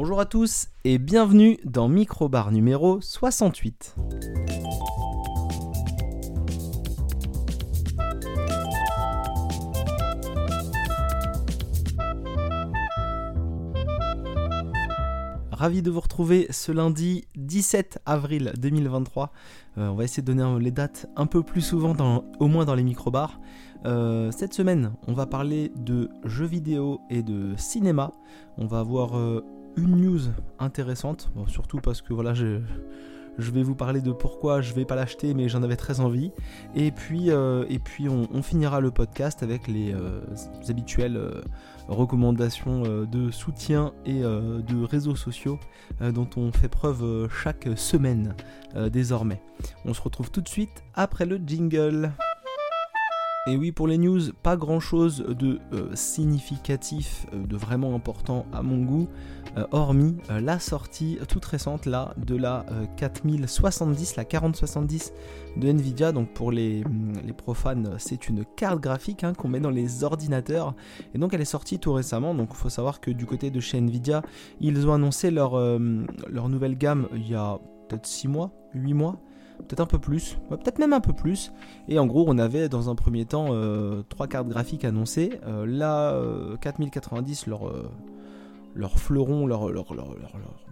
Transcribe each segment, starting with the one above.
Bonjour à tous et bienvenue dans Microbar numéro 68. Ravi de vous retrouver ce lundi 17 avril 2023. Euh, on va essayer de donner les dates un peu plus souvent, au moins dans les microbars. Euh, cette semaine, on va parler de jeux vidéo et de cinéma. On va avoir euh, une news intéressante, surtout parce que voilà, je, vais vous parler de pourquoi je vais pas l'acheter, mais j'en avais très envie. Et puis, et puis on, finira le podcast avec les habituels recommandations euh, de soutien et euh, de réseaux sociaux euh, dont on fait preuve chaque semaine désormais. On se retrouve tout de suite après le jingle. Et oui, pour les news, pas grand chose de euh, significatif, euh, de vraiment important à mon goût, euh, hormis la sortie toute récente là de la 4070, la 4070 de Nvidia. Donc pour les, hum, profanes, c'est une carte graphique hein, qu'on met dans les ordinateurs. Et donc elle est sortie tout récemment. Donc il faut savoir que du côté de chez Nvidia, ils ont annoncé leur, leur nouvelle gamme il y a peut-être 6 mois, 8 mois peut-être un peu plus, peut-être même un peu plus. Et en gros, on avait dans un premier temps euh, trois cartes graphiques annoncées. Euh, la 4090, euh, leur, leur fleuron, leur,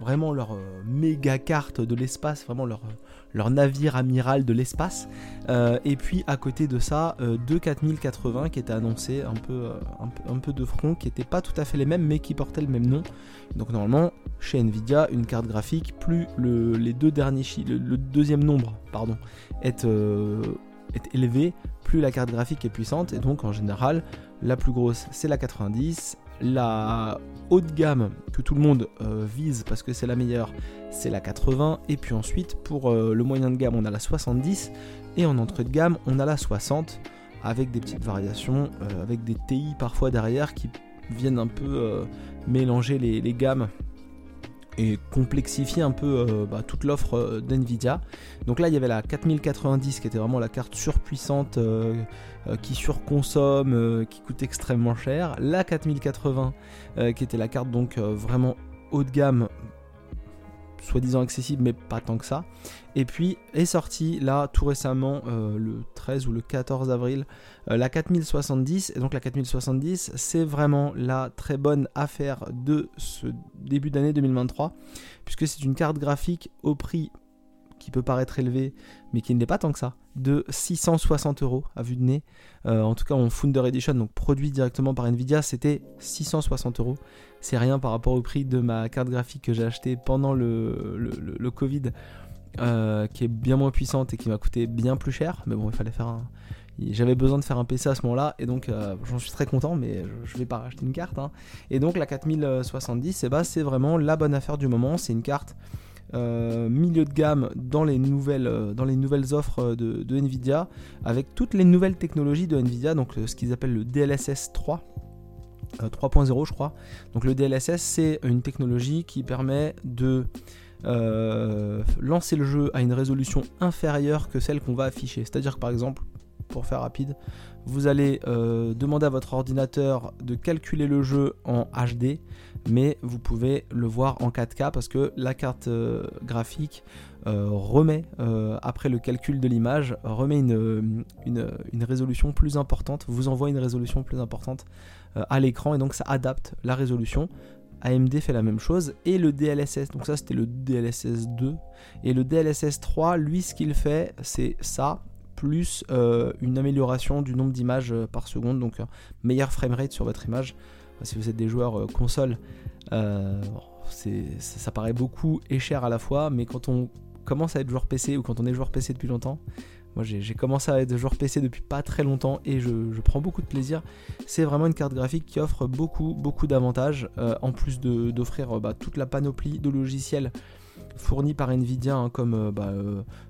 vraiment leur méga carte de l'espace, vraiment leur, navire amiral de l'espace. et puis à côté de ça, deux 4080 qui étaient annoncés un peu, un peu, de front, qui n'étaient pas tout à fait les mêmes, mais qui portaient le même nom. Donc normalement, chez Nvidia, une carte graphique, plus le, les deux derniers le, deuxième nombre pardon, euh, est élevé, plus la carte graphique est puissante. Et donc en général, la plus grosse c'est la 90, la haute gamme que tout le monde euh, vise parce que c'est la meilleure, c'est la 80. Et puis ensuite, pour euh, le moyen de gamme, on a la 70. Et en entrée de gamme, on a la 60 avec des petites variations, avec des TI parfois derrière qui viennent un peu mélanger les, gammes et complexifier un peu euh, bah, toute l'offre euh, d'NVIDIA. Donc là, il y avait la 4090 qui était vraiment la carte surpuissante euh, qui surconsomme, qui coûte extrêmement cher. La 4080 qui était la carte donc vraiment haut de gamme soi-disant accessible, mais pas tant que ça. Et puis est sorti là tout récemment, euh, le 13 ou le 14 avril, euh, la 4070. Et donc la 4070, c'est vraiment la très bonne affaire de ce début d'année 2023, puisque c'est une carte graphique au prix qui peut paraître élevé, mais qui n'est pas tant que ça, de 660 euros à vue de nez. Euh, en tout cas, en Founder Edition, donc produit directement par Nvidia, c'était 660 euros. C'est rien par rapport au prix de ma carte graphique que j'ai acheté pendant le, le, Covid, euh, qui est bien moins puissante et qui m'a coûté bien plus cher. Mais bon, il fallait faire un. J'avais besoin de faire un PC à ce moment-là et donc euh, j'en suis très content, mais je ne vais pas racheter une carte. Hein. Et donc la 4070, eh ben, c'est vraiment la bonne affaire du moment. C'est une carte euh, milieu de gamme dans les nouvelles, euh, dans les nouvelles offres de, Nvidia, avec toutes les nouvelles technologies de Nvidia, donc ce qu'ils appellent le DLSS 3. 3.0 je crois. Donc le DLSS c'est une technologie qui permet de euh, lancer le jeu à une résolution inférieure que celle qu'on va afficher. C'est-à-dire que par exemple, pour faire rapide, vous allez demander à votre ordinateur de calculer le jeu en HD mais vous pouvez le voir en 4K parce que la carte euh, graphique euh, remet, euh, après le calcul de l'image, remet une, une, résolution plus importante, vous envoie une résolution plus importante à l'écran et donc ça adapte la résolution. AMD fait la même chose et le DLSS, donc ça c'était le DLSS 2 et le DLSS 3, lui ce qu'il fait c'est ça plus une amélioration du nombre d'images par seconde, donc meilleur framerate sur votre image si vous êtes des joueurs euh, console, euh, ça, paraît beaucoup et cher à la fois, mais quand on commence à être joueur PC ou quand on est joueur PC depuis longtemps, moi j'ai commencé à être joueur PC depuis pas très longtemps et je, prends beaucoup de plaisir. C'est vraiment une carte graphique qui offre beaucoup beaucoup d'avantages, euh, en plus d'offrir bah, toute la panoplie de logiciels fournis par Nvidia, hein, comme bah,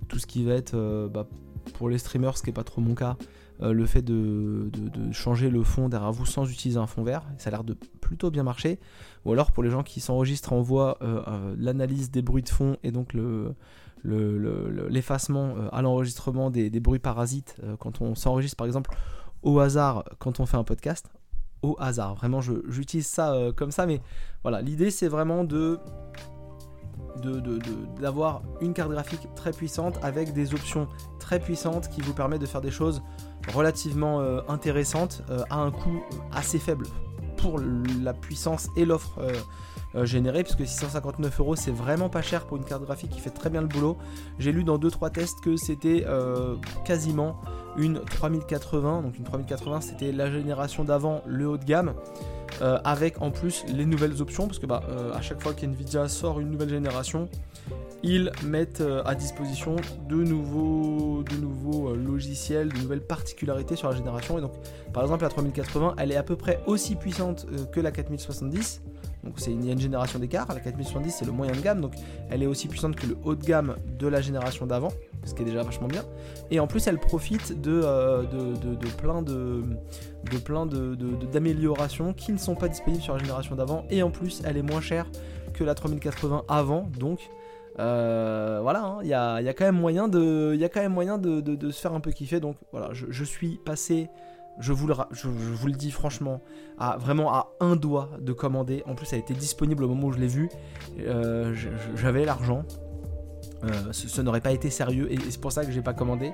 tout ce qui va être bah, pour les streamers, ce qui n'est pas trop mon cas, euh, le fait de, changer le fond derrière vous sans utiliser un fond vert. Ça a l'air de plutôt bien marcher. Ou alors pour les gens qui s'enregistrent en voix, euh, euh, l'analyse des bruits de fond et donc l'effacement à l'enregistrement des, bruits parasites quand on s'enregistre par exemple au hasard quand on fait un podcast. au hasard. Vraiment, j'utilise ça comme ça, mais voilà, l'idée c'est vraiment de d'avoir une carte graphique très puissante avec des options très puissantes qui vous permettent de faire des choses relativement intéressantes à un coût assez faible pour la puissance et l'offre euh, générée, puisque 659 euros c'est vraiment pas cher pour une carte graphique qui fait très bien le boulot. J'ai lu dans 2-3 tests que c'était euh, quasiment une 3080, donc une 3080 c'était la génération d'avant, le haut de gamme. Euh, avec en plus les nouvelles options parce que bah, à chaque fois qu'NVIDIA sort une nouvelle génération ils mettent à disposition de nouveaux, de nouveaux logiciels, de nouvelles particularités sur la génération et donc par exemple la 3080 elle est à peu près aussi puissante que la 4070 donc c'est une, une génération d'écart. La 4070 c'est le moyen de gamme, donc elle est aussi puissante que le haut de gamme de la génération d'avant, ce qui est déjà vachement bien. Et en plus elle profite de, euh, de, plein de, de plein d'améliorations qui ne sont pas disponibles sur la génération d'avant. Et en plus elle est moins chère que la 3080 avant, donc euh, voilà, hein, il y, a, y, a, quand même moyen de, y a quand même moyen de, se faire un peu kiffer. Donc voilà, je suis passé je vous, le, dis franchement, à, vraiment à un doigt de commander. En plus, elle était disponible au moment où je l'ai vu. Euh, j'avais l'argent. Euh, ce, n'aurait pas été sérieux et, c'est pour ça que j'ai pas commandé.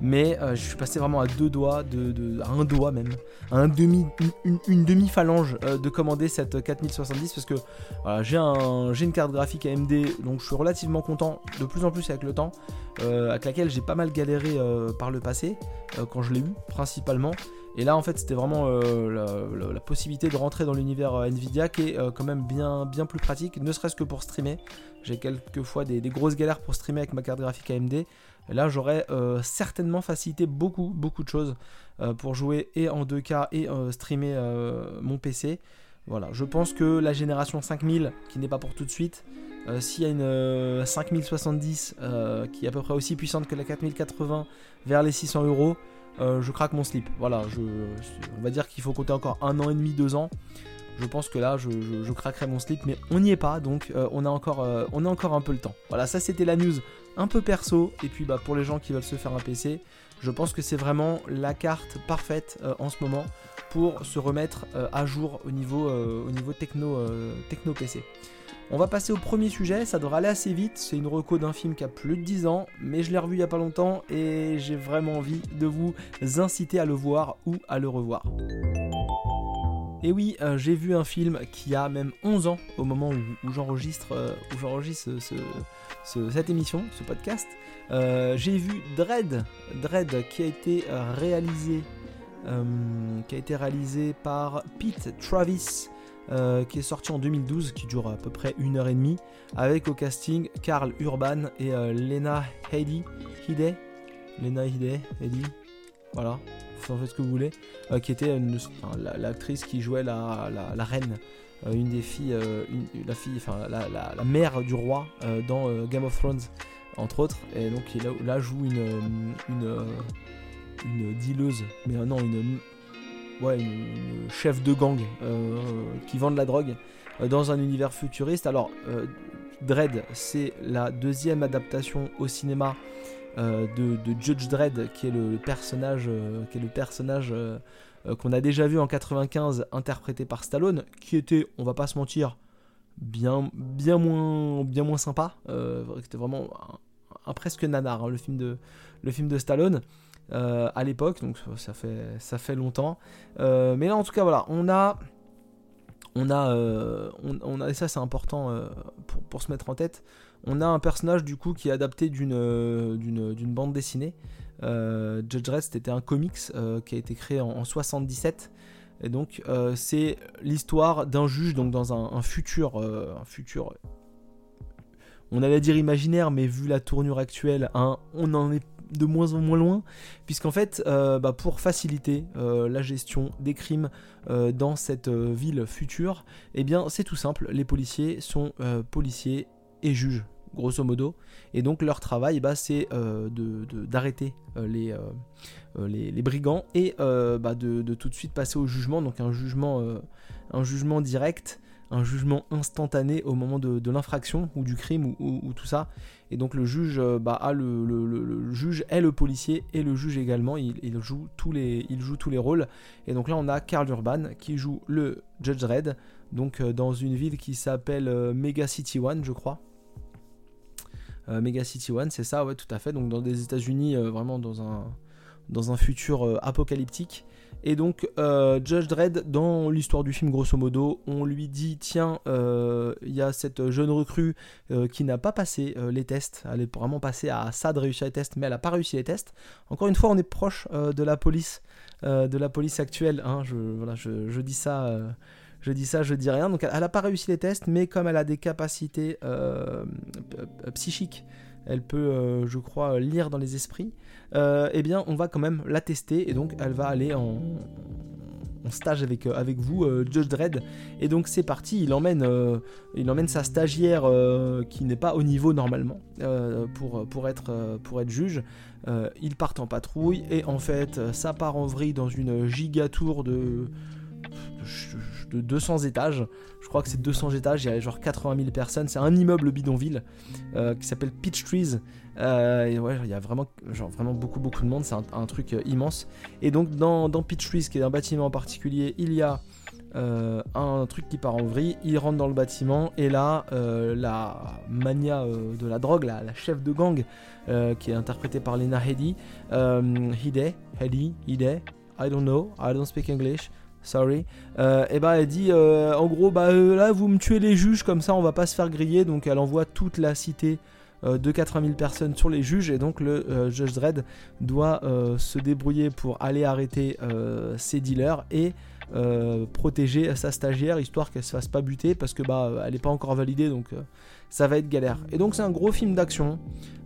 Mais euh, je suis passé vraiment à deux doigts, à un doigt même, à une, demi phalange de commander cette 4070 parce que j'ai un, une carte graphique AMD donc je suis relativement content de plus en plus avec le temps, avec laquelle j'ai pas mal galéré par le passé quand je l'ai eu principalement. Et là, en fait, c'était vraiment euh, la, possibilité de rentrer dans l'univers euh, Nvidia qui est euh, quand même bien, bien plus pratique, ne serait-ce que pour streamer. J'ai quelquefois des, des grosses galères pour streamer avec ma carte graphique AMD. Et là, j'aurais certainement facilité beaucoup, beaucoup de choses pour jouer et en 2K et streamer mon PC. Voilà, je pense que la génération 5000, qui n'est pas pour tout de suite, s'il y a une 5070 qui est à peu près aussi puissante que la 4080 vers les 600 euros, euh, je craque mon slip. Voilà, je, on va dire qu'il faut compter encore un an et demi, deux ans. Je pense que là, je, craquerai mon slip, mais on n'y est pas, donc euh, on, a encore, euh, on a encore un peu le temps. Voilà, ça c'était la news un peu perso. Et puis bah, pour les gens qui veulent se faire un PC, je pense que c'est vraiment la carte parfaite en ce moment pour se remettre à jour au niveau, au niveau techno, techno PC. On va passer au premier sujet, ça devrait aller assez vite, c'est une reco d'un film qui a plus de 10 ans, mais je l'ai revu il y a pas longtemps et j'ai vraiment envie de vous inciter à le voir ou à le revoir. Et oui, euh, j'ai vu un film qui a même 11 ans au moment où, j'enregistre euh, cette émission, ce podcast. Euh, j'ai vu Dread, Dread qui a été réalisé, qui a été réalisé par Pete Travis, euh, qui est sorti en 2012, qui dure à peu près une heure et demie, avec au casting Karl Urban et euh, Lena Headey, Hide, Lena Headey, Headey, voilà, vous en faites ce que vous voulez, euh, qui était l'actrice qui jouait la, la, reine, une des filles, une, la fille, enfin la, la, mère du roi dans Game of Thrones, entre autres, et donc là joue une, une, une dealeuse, mais non, une ouais, une, chef de gang euh, qui vend de la drogue euh, dans un univers futuriste. Alors, euh, Dredd, c'est la deuxième adaptation au cinéma de, Judge Dredd, qui est le, personnage, qui est le personnage qu'on a déjà vu en 95, interprété par Stallone, qui était, on va pas se mentir, bien, bien moins, bien moins sympa. C'était vraiment un, presque nanar, hein, le film de, le film de Stallone. Euh, à l'époque, donc ça fait, ça fait longtemps. Euh, mais là, en tout cas, voilà, on a. On a, euh, on, a et ça c'est important pour, se mettre en tête, on a un personnage du coup qui est adapté d'une, d'une, bande dessinée. Judge Red c'était un comics qui a été créé en, 77 et donc c'est l'histoire d'un juge donc dans un, futur, futur on allait dire imaginaire, mais vu la tournure actuelle, hein, on en est de moins en moins loin, puisqu'en fait, euh, bah, pour faciliter euh, la gestion des crimes euh, dans cette ville future, eh bien c'est tout simple, les policiers sont policiers et juges, grosso modo, et donc leur travail, bah, c'est d'arrêter les, brigands et bah, de, tout de suite passer au jugement, donc un jugement direct un jugement instantané au moment de, l'infraction ou du crime ou, tout ça. Et donc le juge, bah, a le, juge est le policier et le juge également. Il, joue tous les, il joue tous les rôles. Et donc là, on a Carl Urban qui joue le Judge Dredd, donc dans une ville qui s'appelle Mega City One, je crois. Mega City One, c'est ça, ouais, tout à fait. Donc dans des États-Unis, vraiment dans un dans un futur euh, apocalyptique. Et donc, euh, Judge Dredd, dans l'histoire du film, grosso modo, on lui dit tiens, euh, il y a cette jeune recrue qui n'a pas passé les tests. Elle est vraiment passée à ça de réussir les tests, mais elle n'a pas réussi les tests. Encore une fois, on est proche de la police, de la police actuelle. Hein. je, je, dis ça. je dis ça, je dis rien. Donc, elle n'a pas réussi les tests, mais comme elle a des capacités psychiques, elle peut, je crois, lire dans les esprits. Euh, eh bien on va quand même la tester et donc elle va aller en, stage avec, euh, avec vous, euh, Judge Dredd. Et donc c'est parti, il emmène, il emmène sa stagiaire qui n'est pas au niveau normalement pour, pour, être, pour être juge. ils partent en patrouille et en fait ça part en vrille dans une giga tour de, de 200 étages. Je crois que c'est 200 étages, il y a genre 80 000 personnes. C'est un immeuble bidonville qui s'appelle Peach Trees. Euh, et ouais, il y a vraiment, genre, vraiment beaucoup, beaucoup de monde, c'est un, truc euh, immense. Et donc, dans, dans Peach Trees, qui est un bâtiment en particulier, il y a euh, un truc qui part en vrille. Il rentre dans le bâtiment, et là, la mania de la drogue, la, la chef de gang, qui est interprétée par Lena Headey, Hide, Headey, Hide, I don't know, I don't speak English sorry. et bah elle dit en gros bah là vous me tuez les juges comme ça on va pas se faire griller donc elle envoie toute la cité euh, de 80 000 personnes sur les juges et donc le euh, Judge Dredd doit euh, se débrouiller pour aller arrêter ses dealers et protéger sa stagiaire histoire qu'elle se fasse pas buter parce que bah elle est pas encore validée donc ça va être galère. Et donc c'est un gros film d'action,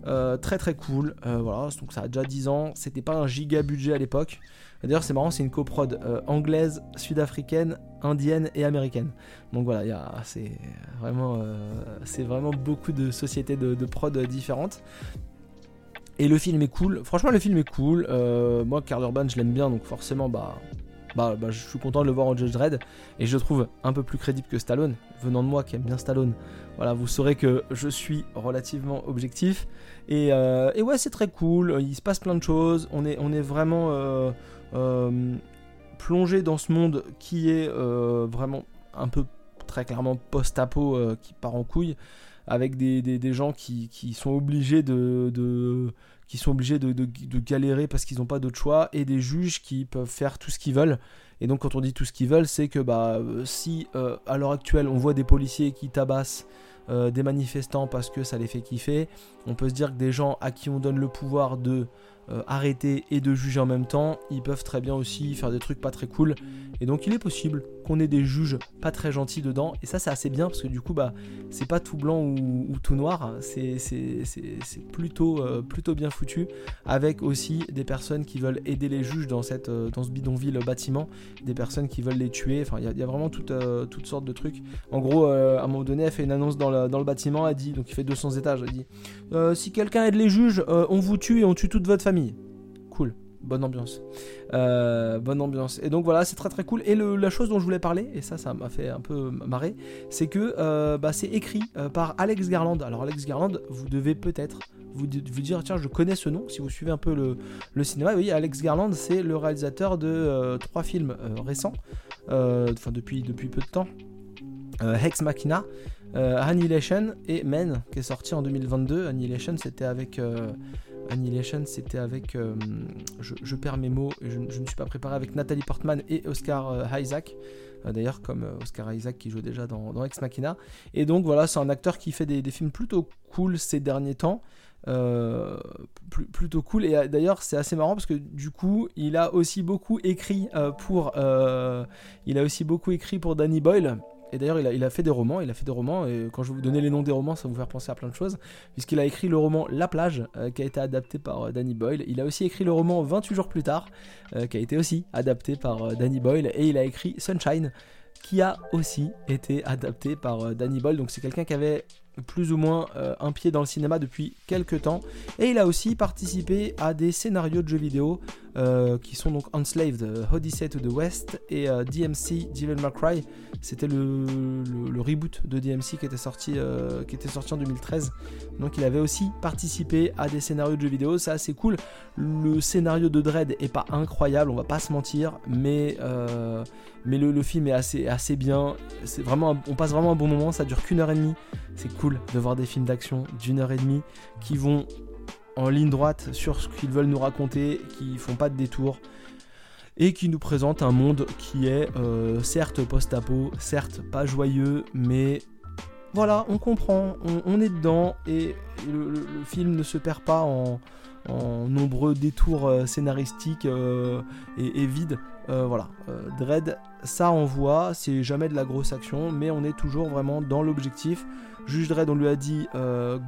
très très cool. voilà, donc ça a déjà 10 ans, c'était pas un giga budget à l'époque. D'ailleurs, c'est marrant, c'est une coprode euh, anglaise, sud-africaine, indienne et américaine. Donc voilà, c'est vraiment, euh, c'est vraiment beaucoup de sociétés de, prod différentes. Et le film est cool. Franchement, le film est cool. Euh, moi, Carl Urban, je l'aime bien, donc forcément, bah, bah, bah, je suis content de le voir en Judge Dredd. Et je le trouve un peu plus crédible que Stallone. Venant de moi qui aime bien Stallone, voilà, vous saurez que je suis relativement objectif. Et, et ouais, c'est très cool. Il se passe plein de choses. On est, on est vraiment plonger dans ce monde qui est euh, vraiment un peu très clairement post-apo euh, qui part en couille avec des, gens qui, sont obligés de, qui sont obligés de, de, galérer parce qu'ils n'ont pas d'autre choix et des juges qui peuvent faire tout ce qu'ils veulent. Et donc quand on dit tout ce qu'ils veulent c'est que bah si à l'heure actuelle on voit des policiers qui tabassent des manifestants parce que ça les fait kiffer on peut se dire que des gens à qui on donne le pouvoir de euh, arrêter et de juger en même temps, ils peuvent très bien aussi faire des trucs pas très cool. Et donc il est possible qu'on ait des juges pas très gentils dedans. Et ça c'est assez bien parce que du coup bah c'est pas tout blanc ou, tout noir, c'est plutôt, euh, plutôt bien foutu. Avec aussi des personnes qui veulent aider les juges dans, cette, euh, dans ce bidonville bâtiment, des personnes qui veulent les tuer. Enfin il y, a vraiment toutes sortes de trucs. En gros à un moment donné elle fait une annonce dans le, dans le bâtiment, elle dit, donc il fait 200 étages, elle dit si quelqu'un aide les juges, on vous tue et on tue toute votre famille. Cool. Bonne ambiance. Euh, bonne ambiance. Et donc voilà, c'est très très cool. Et la chose dont je voulais parler, et ça, ça m'a fait un peu marrer, c'est que euh, bah, c'est écrit euh, par Alex Garland. Alors Alex Garland, vous devez peut-être vous, dire, tiens, je connais ce nom, si vous suivez un peu le, cinéma. Oui, Alex Garland, c'est le réalisateur de trois films récents, enfin depuis, depuis peu de temps. Hex Machina, Annihilation et Men, qui est sorti en 2022. Annihilation, c'était avec Annihilation, c'était avec. Euh, je, perds mes mots, je, je, ne suis pas préparé avec Nathalie Portman et Oscar euh, Isaac. Euh, d'ailleurs, comme Oscar Isaac qui joue déjà dans, Ex Machina. Et donc voilà, c'est un acteur qui fait des, films plutôt cool ces derniers temps. plutôt cool et d'ailleurs c'est assez marrant parce que du coup il a aussi beaucoup écrit pour il a aussi beaucoup écrit pour Danny Boyle et d'ailleurs, il a, fait des romans, il a fait des romans, et quand je vous donner les noms des romans, ça va vous faire penser à plein de choses, puisqu'il a écrit le roman La plage, euh, qui a été adapté par euh, Danny Boyle. Il a aussi écrit le roman 28 jours plus tard, euh, qui a été aussi adapté par Danny Boyle, et il a écrit Sunshine, qui a aussi été adapté par Danny Boyle. Donc c'est quelqu'un qui avait plus ou moins un pied dans le cinéma depuis quelques temps. Et il a aussi participé à des scénarios de jeux vidéo qui sont donc Enslaved, Odyssey to the West et DMC Devil May Cry. C'était le, reboot de DMC qui était, sorti, qui était sorti en 2013. Donc il avait aussi participé à des scénarios de jeux vidéo, c'est assez cool. Le scénario de Dread est pas incroyable, on va pas se mentir, mais, mais le, film est assez, assez bien. C'est vraiment, on passe vraiment un bon moment, ça dure qu'une heure et demie. C'est cool de voir des films d'action d'une heure et demie qui vont en ligne droite sur ce qu'ils veulent nous raconter, qui font pas de détour et qui nous présentent un monde qui est euh, certes post-apo, certes pas joyeux, mais voilà, on comprend, on, est dedans et le, film ne se perd pas en, nombreux détours euh, scénaristiques euh, et, vides. Euh, voilà, Dread, ça envoie, c'est jamais de la grosse action, mais on est toujours vraiment dans l'objectif. Juge Dredd, on lui a dit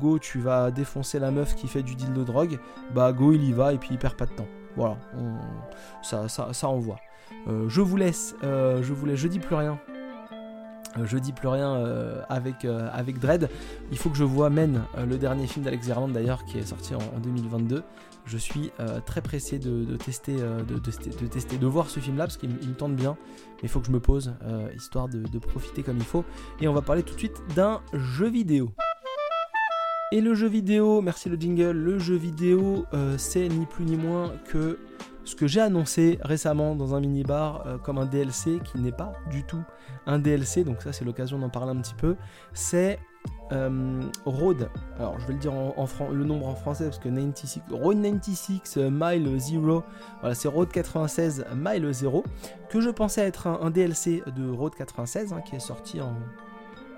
Go, tu vas défoncer la meuf qui fait du deal de drogue. Bah, Go, il y va et puis il perd pas de temps. Voilà, ça, ça, ça envoie. je vous laisse, je vous laisse, je dis plus rien euh, je dis plus rien euh, avec, euh, avec Dread. Il faut que je vois Men, le dernier film d'Alex Garland d'ailleurs, qui est sorti en, 2022. Je suis très pressé de, tester, de, tester, de voir ce film-là parce qu'il me tente bien. Mais il faut que je me pose, histoire de, profiter comme il faut. Et on va parler tout de suite d'un jeu vidéo. Et le jeu vidéo, merci le jingle, le jeu vidéo, c'est ni plus ni moins que ce que j'ai annoncé récemment dans un mini-bar euh, comme un DLC qui n'est pas du tout un DLC, donc ça c'est l'occasion d'en parler un petit peu, c'est euh, Road, alors je vais le dire en, le nombre en français parce que 96, Road 96 euh, Mile 0, voilà c'est Road 96 Mile 0, que je pensais être un, DLC de Road 96 hein, qui est sorti en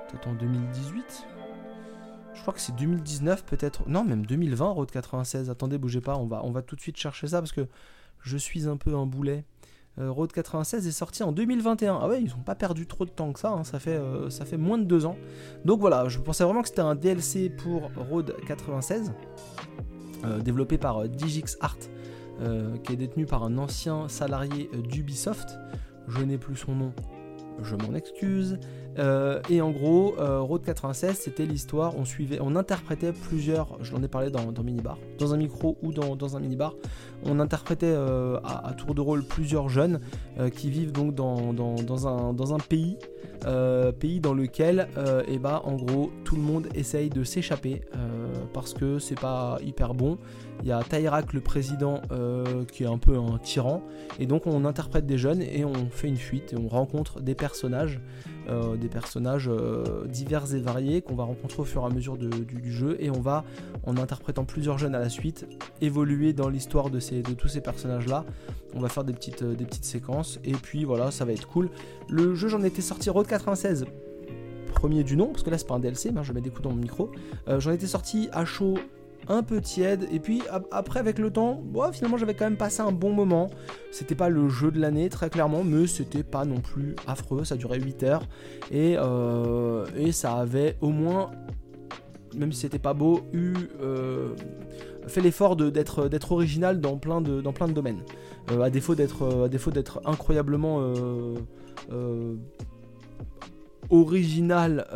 peut-être en 2018, je crois que c'est 2019 peut-être, non même 2020 Road 96, attendez bougez pas, on va, on va tout de suite chercher ça parce que je suis un peu un boulet. Euh, Road 96 est sorti en 2021. Ah ouais, ils n'ont pas perdu trop de temps que ça, hein. ça, fait, euh, ça fait moins de deux ans. Donc voilà, je pensais vraiment que c'était un DLC pour Road 96, euh, développé par Digix Art, qui est détenu par un ancien salarié d'Ubisoft. Je n'ai plus son nom, je m'en excuse. Euh, et en gros, euh, Road 96, c'était l'histoire, on suivait, on interprétait plusieurs, je l'en ai parlé dans, dans Minibar, dans un micro ou dans, dans un minibar, on interprétait euh, à, tour de rôle plusieurs jeunes qui vivent donc dans, dans, un, dans un pays, pays dans lequel, bah, en gros, tout le monde essaye de s'échapper parce que c'est pas hyper bon. Il y a Tyrak, le président, qui est un peu un tyran, et donc on interprète des jeunes et on fait une fuite et on rencontre des personnages. Euh, des personnages euh, divers et variés qu'on va rencontrer au fur et à mesure du, jeu et on va, en interprétant plusieurs jeunes à la suite, évoluer dans l'histoire de, tous ces personnages-là. On va faire des petites, euh, des petites séquences et puis voilà, ça va être cool. Le jeu, j'en étais sorti Road 96 premier du nom, parce que là c'est pas un DLC, mais je mets des coups dans mon micro. J'en étais sorti à chaud un peu tiède. Et puis après, avec le temps, finalement, j'avais quand même passé un bon moment. C'était pas le jeu de l'année, très clairement, mais c'était pas non plus affreux. Ça durait 8 heures. Et, euh, et ça avait au moins, même si c'était pas beau, eu. Euh, fait l'effort d'être original dans plein de, domaines. Euh, à défaut d'être incroyablement original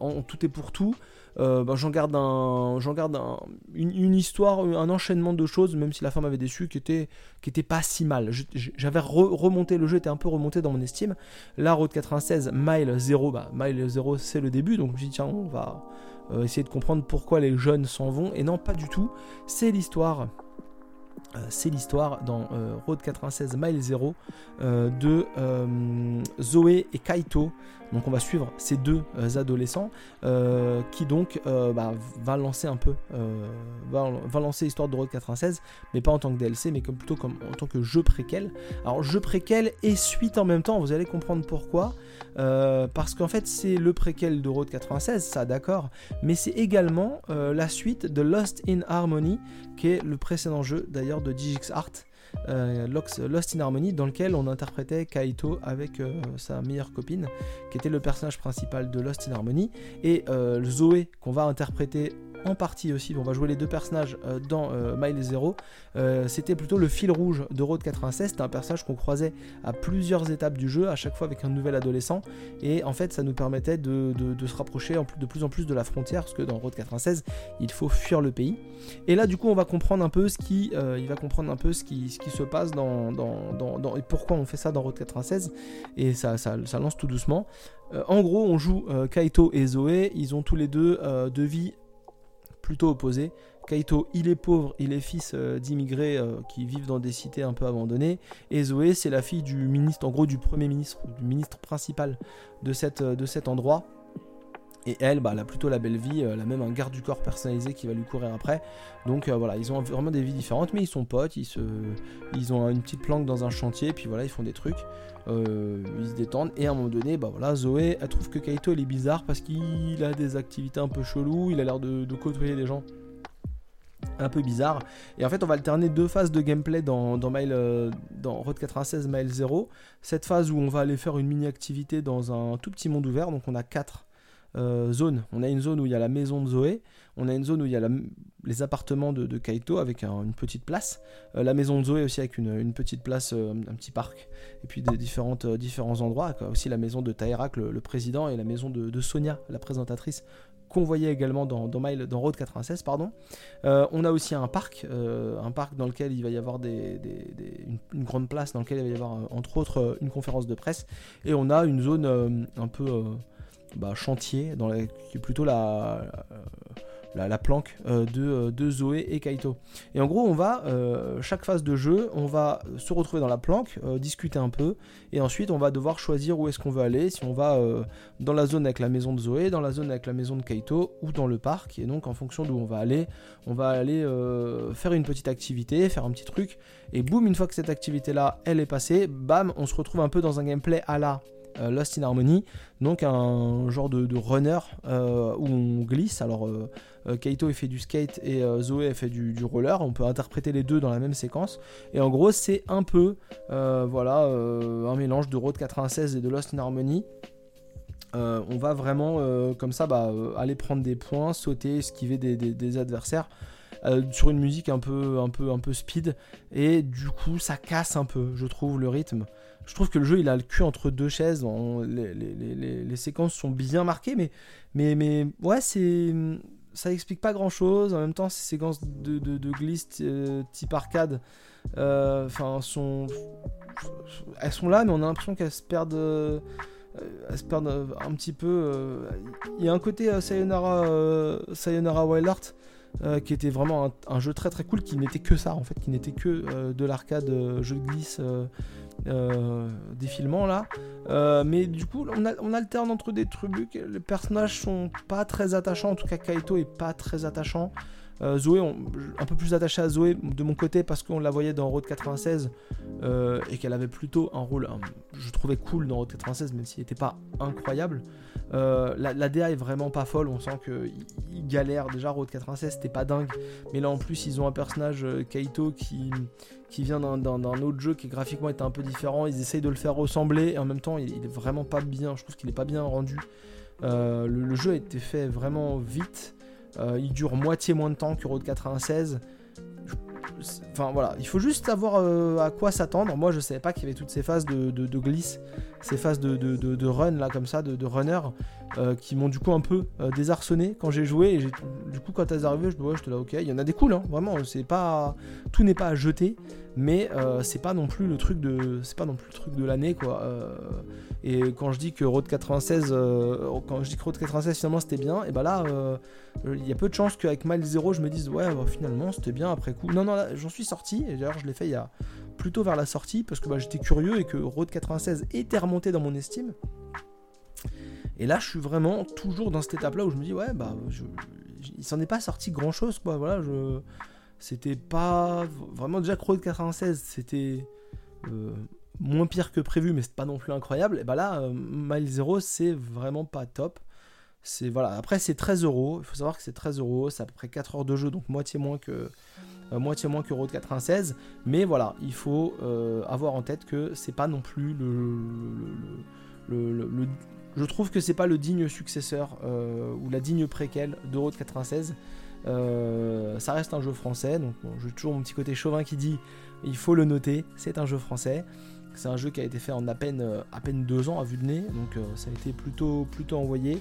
en tout et pour tout, euh, bah, j'en garde, un, garde une, histoire, un enchaînement de choses, même si la femme avait déçu, qui était, qui était pas si mal. j'avais remonté, le jeu était un peu remonté dans mon estime. La Road 96, Mile 0, bah, Mile 0 c'est le début, donc je dis tiens, on va euh, essayer de comprendre pourquoi les jeunes s'en vont. Et non, pas du tout. C'est l'histoire c'est l'histoire dans Road 96 Mile 0 de Zoé et Kaito donc on va suivre ces deux euh, adolescents euh, qui donc euh, bah, va lancer un peu, va, lancer l'histoire de Road 96, mais pas en tant que DLC, mais comme, plutôt comme, en tant que jeu préquel. Alors jeu préquel et suite en même temps, vous allez comprendre pourquoi. parce qu'en fait c'est le préquel de Road 96, ça d'accord, mais c'est également la suite de Lost in Harmony, qui est le précédent jeu d'ailleurs de Digix Art. Euh, Lost in Harmony, dans lequel on interprétait Kaito avec euh, sa meilleure copine, qui était le personnage principal de Lost in Harmony, et euh, Zoé qu'on va interpréter en partie aussi, on va jouer les deux personnages euh, dans euh, Mile Zero, c'était plutôt le fil rouge de Road 96, c'était un personnage qu'on croisait à plusieurs étapes du jeu, à chaque fois avec un nouvel adolescent, et en fait ça nous permettait de, se rapprocher de plus en plus de la frontière, parce que dans Road 96, il faut fuir le pays. Et là du coup on va comprendre un peu ce qui, va comprendre un peu ce qui, se passe dans, et pourquoi on fait ça dans Road 96, et ça, lance tout doucement. en gros on joue Kaito et Zoé, ils ont tous les deux deux vies plutôt. Kaito, il est pauvre, il est fils euh, d'immigrés euh, qui vivent dans des cités un peu abandonnées. Et Zoé, c'est la fille du ministre, en gros du premier ministre, du ministre principal de, euh, de cet endroit. Et elle, bah, elle a plutôt la belle vie, elle a même un garde du corps personnalisé qui va lui courir après. Donc voilà, ils ont vraiment des vies différentes, mais ils sont potes, ils, ont une petite planque dans un chantier, puis voilà, ils font des trucs. Euh, ils se détendent et à un moment donné bah voilà Zoé elle trouve que Kaito il est bizarre parce qu'il a des activités un peu cheloues il a l'air de, côtoyer des gens un peu bizarres et en fait on va alterner deux phases de gameplay dans, euh, dans Road 96 Mile 0 cette phase où on va aller faire une mini activité dans un tout petit monde ouvert donc on a quatre euh, on a une zone où il y a la maison de Zoé on a une zone où il y a les appartements de, Kaito avec une petite place. Euh, la maison de Zoé aussi avec une, petite place, euh, un petit parc. Et puis des différentes, différents endroits. Aussi la maison de Taerak, le, président, et la maison de, Sonia, la présentatrice, qu'on voyait également dans, dans, dans Road 96. Pardon. on a aussi un parc, un parc dans lequel il va y avoir des, une, grande place, dans lequel il va y avoir entre autres une conférence de presse. Et on a une zone un peu bah, chantier, dans qui est plutôt la la, planque euh, euh, de, Zoé et Kaito. Et en gros, on va, euh, chaque phase de jeu, on va se retrouver dans la planque, discuter un peu, et ensuite on va devoir choisir où est-ce qu'on veut aller, si on va dans la zone avec la maison de Zoé, dans la zone avec la maison de Kaito, ou dans le parc. Et donc en fonction d'où on va aller, on va aller faire une petite activité, faire un petit truc, et boum, une fois que cette activité-là, elle est passée, bam, on se retrouve un peu dans un gameplay à la Lost in Harmony, donc un genre de, runner euh, où on glisse. Alors euh, Kaito fait du skate et Zoé fait du, roller. On peut interpréter les deux dans la même séquence. Et en gros, c'est un peu voilà un mélange de Road 96 et de Lost in Harmony. on va vraiment comme ça bah, aller prendre des points, sauter, esquiver des, adversaires. sur une musique un peu, un, peu, un peu speed et du coup ça casse un peu je trouve le rythme je trouve que le jeu il a le cul entre deux chaises. les, séquences sont bien marquées, mais, mais, mais ouais, c'est ça explique pas grand chose. En même temps, ces séquences de, glisse euh, type arcade, euh, enfin, sont. Elles sont là, mais on a l'impression qu'elles se perdent. Euh, elles se perdent un petit peu. Il y a un côté Sayonara, Wild Heart qui était vraiment un, jeu très très cool qui n'était que ça en fait, qui n'était que de l'arcade, jeu de glisse euh, défilement là. Euh, mais du coup, on, alterne entre des trucs. Les personnages sont pas très attachants. En tout cas, Kaito est pas très attachant. Euh, Zoé, un peu plus attaché à Zoé de mon côté parce qu'on la voyait dans Road 96 et qu'elle avait plutôt un rôle, je trouvais cool dans Road 96, même s'il n'était pas incroyable. La, DA est vraiment pas folle, on sent qu'ils galèrent. Déjà, Road 96, c'était pas dingue. Mais là, en plus, ils ont un personnage, Kaito, qui, qui vient d'un autre jeu qui graphiquement était un peu différent. Ils essayent de le faire ressembler et en même temps, il, est vraiment pas bien. Je trouve qu'il est pas bien rendu. Euh, le, jeu a été fait vraiment vite. il dure moitié moins de temps que Road 96. Enfin voilà, il faut juste savoir à quoi s'attendre. Moi je savais pas qu'il y avait toutes ces phases de glisse ces phases de, run là comme ça, de, runner, euh, qui m'ont du coup un peu euh, désarçonné quand j'ai joué. Et du coup quand elles arrivaient, je me j'étais là ok, il y en a des cools, hein, vraiment. C'est pas tout n'est pas à jeter, mais euh, c'est pas non plus le truc de c'est pas non plus le truc de l'année quoi. et quand je dis que Road 96, quand je dis que Road 96 finalement c'était bien, et bah là il y a peu de chances qu'avec Mile Zero je me dise ouais bah, finalement c'était bien après coup. Non non j'en suis sorti et d'ailleurs je l'ai fait il y a plutôt vers la sortie parce que bah, j'étais curieux et que Road 96 était remonté dans mon estime. Et là, je suis vraiment toujours dans cette étape-là où je me dis, ouais, bah, il s'en est pas sorti grand-chose, quoi. Voilà, je, c'était pas vraiment déjà que Road 96, c'était euh, moins pire que prévu, mais c'est pas non plus incroyable. Et bah là, euh, Mile c'est vraiment pas top. C'est voilà. Après, c'est 13 euros. Il faut savoir que c'est 13 euros. C'est à peu près 4 heures de jeu, donc moitié moins que moitié moins que Road 96. Mais voilà, il faut euh, avoir en tête que c'est pas non plus le, je trouve que c'est pas le digne successeur euh, ou la digne préquelle de Road 96. ça reste un jeu français, donc j'ai toujours mon petit côté chauvin qui dit il faut le noter, c'est un jeu français. C'est un jeu qui a été fait en à peine, à peine deux ans à vue de nez, donc ça a été plutôt, plutôt envoyé.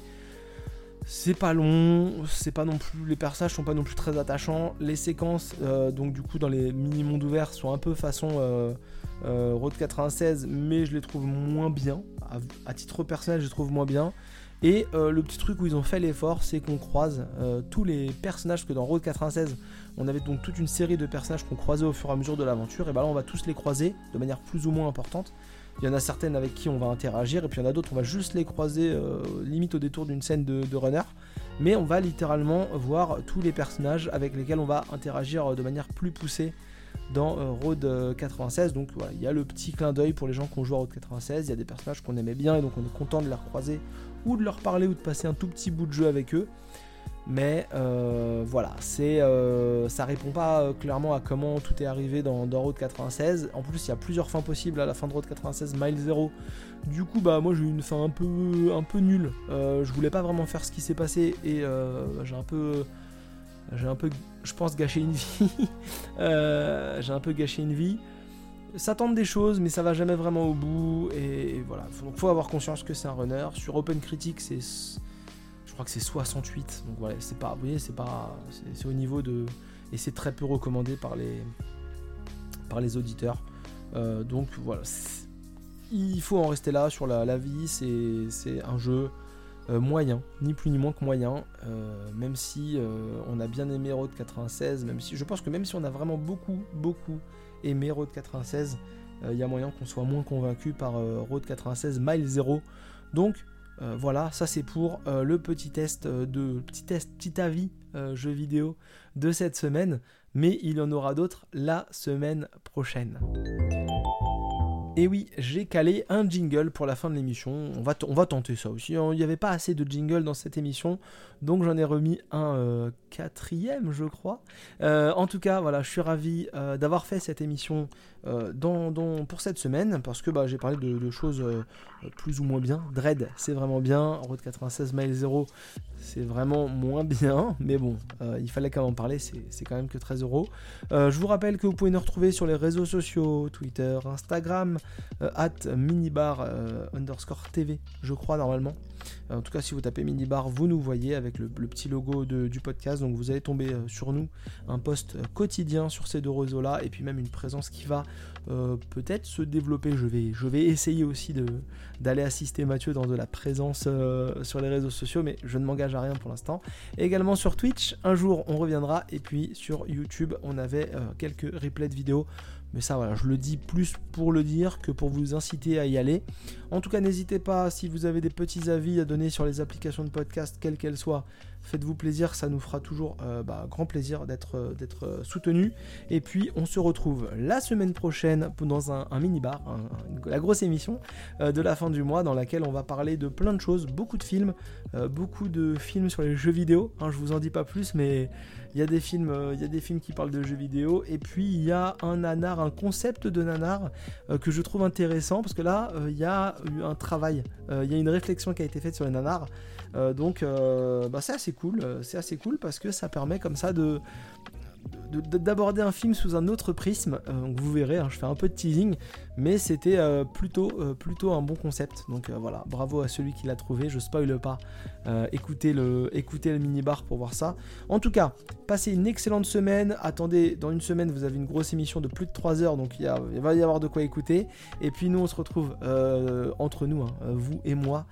C'est pas long, c'est pas non plus les personnages sont pas non plus très attachants. Les séquences, donc du coup dans les mini mondes ouverts sont un peu façon euh, Road 96, mais je les trouve moins bien. À, titre personnel, je les trouve moins bien. Et euh, le petit truc où ils ont fait l'effort, c'est qu'on croise euh, tous les personnages, que dans Road 96, on avait donc toute une série de personnages qu'on croisait au fur et à mesure de l'aventure, et bah là on va tous les croiser de manière plus ou moins importante. Il y en a certaines avec qui on va interagir, et puis il y en a d'autres, on va juste les croiser limite au détour d'une scène de, runner. Mais on va littéralement voir tous les personnages avec lesquels on va interagir de manière plus poussée dans euh, Road 96. Donc voilà, il y a le petit clin d'œil pour les gens qui ont joué à Road 96. Il y a des personnages qu'on aimait bien et donc on est content de les recroiser ou de leur parler ou de passer un tout petit bout de jeu avec eux. Mais euh, voilà, c'est euh, ça répond pas clairement à comment tout est arrivé dans, Road 96. En plus, il y a plusieurs fins possibles à la fin de Road 96, Mile 0. Du coup, bah moi j'ai eu une fin un peu un peu nulle. je voulais pas vraiment faire ce qui s'est passé et j'ai un peu j'ai un peu, je pense, gâché une vie. Euh, j'ai un peu gâché une vie. Ça tente des choses, mais ça va jamais vraiment au bout. Et, voilà, donc faut avoir conscience que c'est un runner. Sur Open Critic, c'est, que c'est 68. Donc voilà, c'est pas, vous voyez, c'est pas, c'est au niveau de, et c'est très peu recommandé par les, par les auditeurs. Euh, donc voilà, il faut en rester là sur la, la vie. C'est un jeu euh, moyen, ni plus ni moins que moyen, euh, même si on a bien aimé Road 96, même si je pense que même si on a vraiment beaucoup, beaucoup aimé Road 96, il y a moyen qu'on soit moins convaincu par Road 96 Mile 0. Donc voilà, ça c'est pour le petit test de petit test, petit avis jeu vidéo de cette semaine, mais il y en aura d'autres la semaine prochaine. Et oui, j'ai calé un jingle pour la fin de l'émission. On va, tenter ça aussi. Hein. Il n'y avait pas assez de jingle dans cette émission, donc j'en ai remis un euh, quatrième, je crois. Euh, en tout cas, voilà, je suis ravi euh, d'avoir fait cette émission pour cette semaine, parce que bah, j'ai parlé de, choses plus ou moins bien. Dread, c'est vraiment bien. Road 96 Mile 0, c'est vraiment moins bien, mais bon, il fallait quand même en parler, c'est quand même que 13 euros. je vous rappelle que vous pouvez nous retrouver sur les réseaux sociaux, Twitter, Instagram, at minibar underscore TV, je crois normalement. Euh, en tout cas, si vous tapez Minibar, vous nous voyez avec le, petit logo du podcast. Donc vous allez tomber euh, sur nous, un post euh, quotidien sur ces deux réseaux-là, et puis même une présence qui va peut-être se développer. Je vais, je vais essayer aussi d'aller assister Mathieu dans de la présence sur les réseaux sociaux, mais je ne m'engage à rien pour l'instant. également sur Twitch, un jour on reviendra, et puis sur YouTube, on avait quelques replays de vidéos mais ça, voilà, je le dis plus pour le dire que pour vous inciter à y aller. En tout cas, n'hésitez pas, si vous avez des petits avis à donner sur les applications de podcast, quelles qu'elles soient, faites-vous plaisir, ça nous fera toujours euh, bah, grand plaisir d'être euh, euh, soutenu. Et puis, on se retrouve la semaine prochaine dans un, mini-bar, la grosse émission de la fin du mois, dans laquelle on va parler de plein de choses, beaucoup de films, beaucoup de films sur les jeux vidéo. Hein, je vous en dis pas plus, mais il y a des films, euh, il y a des films qui parlent de jeux vidéo, et puis il y a un nanar, un concept de nanar euh, que je trouve intéressant parce que là, euh, il y a eu un travail, il y a une réflexion qui a été faite sur les nanars. donc, bah, c'est assez cool, c'est assez cool parce que ça permet comme ça de d'aborder un film sous un autre prisme. donc vous verrez, hein, je fais un peu de teasing, mais c'était euh, plutôt, euh, plutôt un bon concept. Donc euh, voilà, bravo à celui qui l'a trouvé. Je spoile pas. écoutez le, écoutez le pour voir ça. En tout cas, passez une excellente semaine. Attendez, dans une semaine, vous avez une grosse émission de plus de 3 heures, donc il, va y avoir de quoi écouter. Et puis nous, on se retrouve entre nous, hein, vous et moi,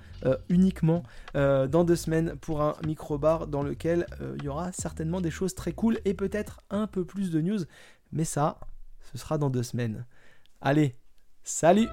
uniquement dans deux semaines pour un micro-bar dans lequel il y aura certainement des choses très cool et peut-être un peu plus de news. Mais ça, ce sera dans deux semaines. Allez, Salut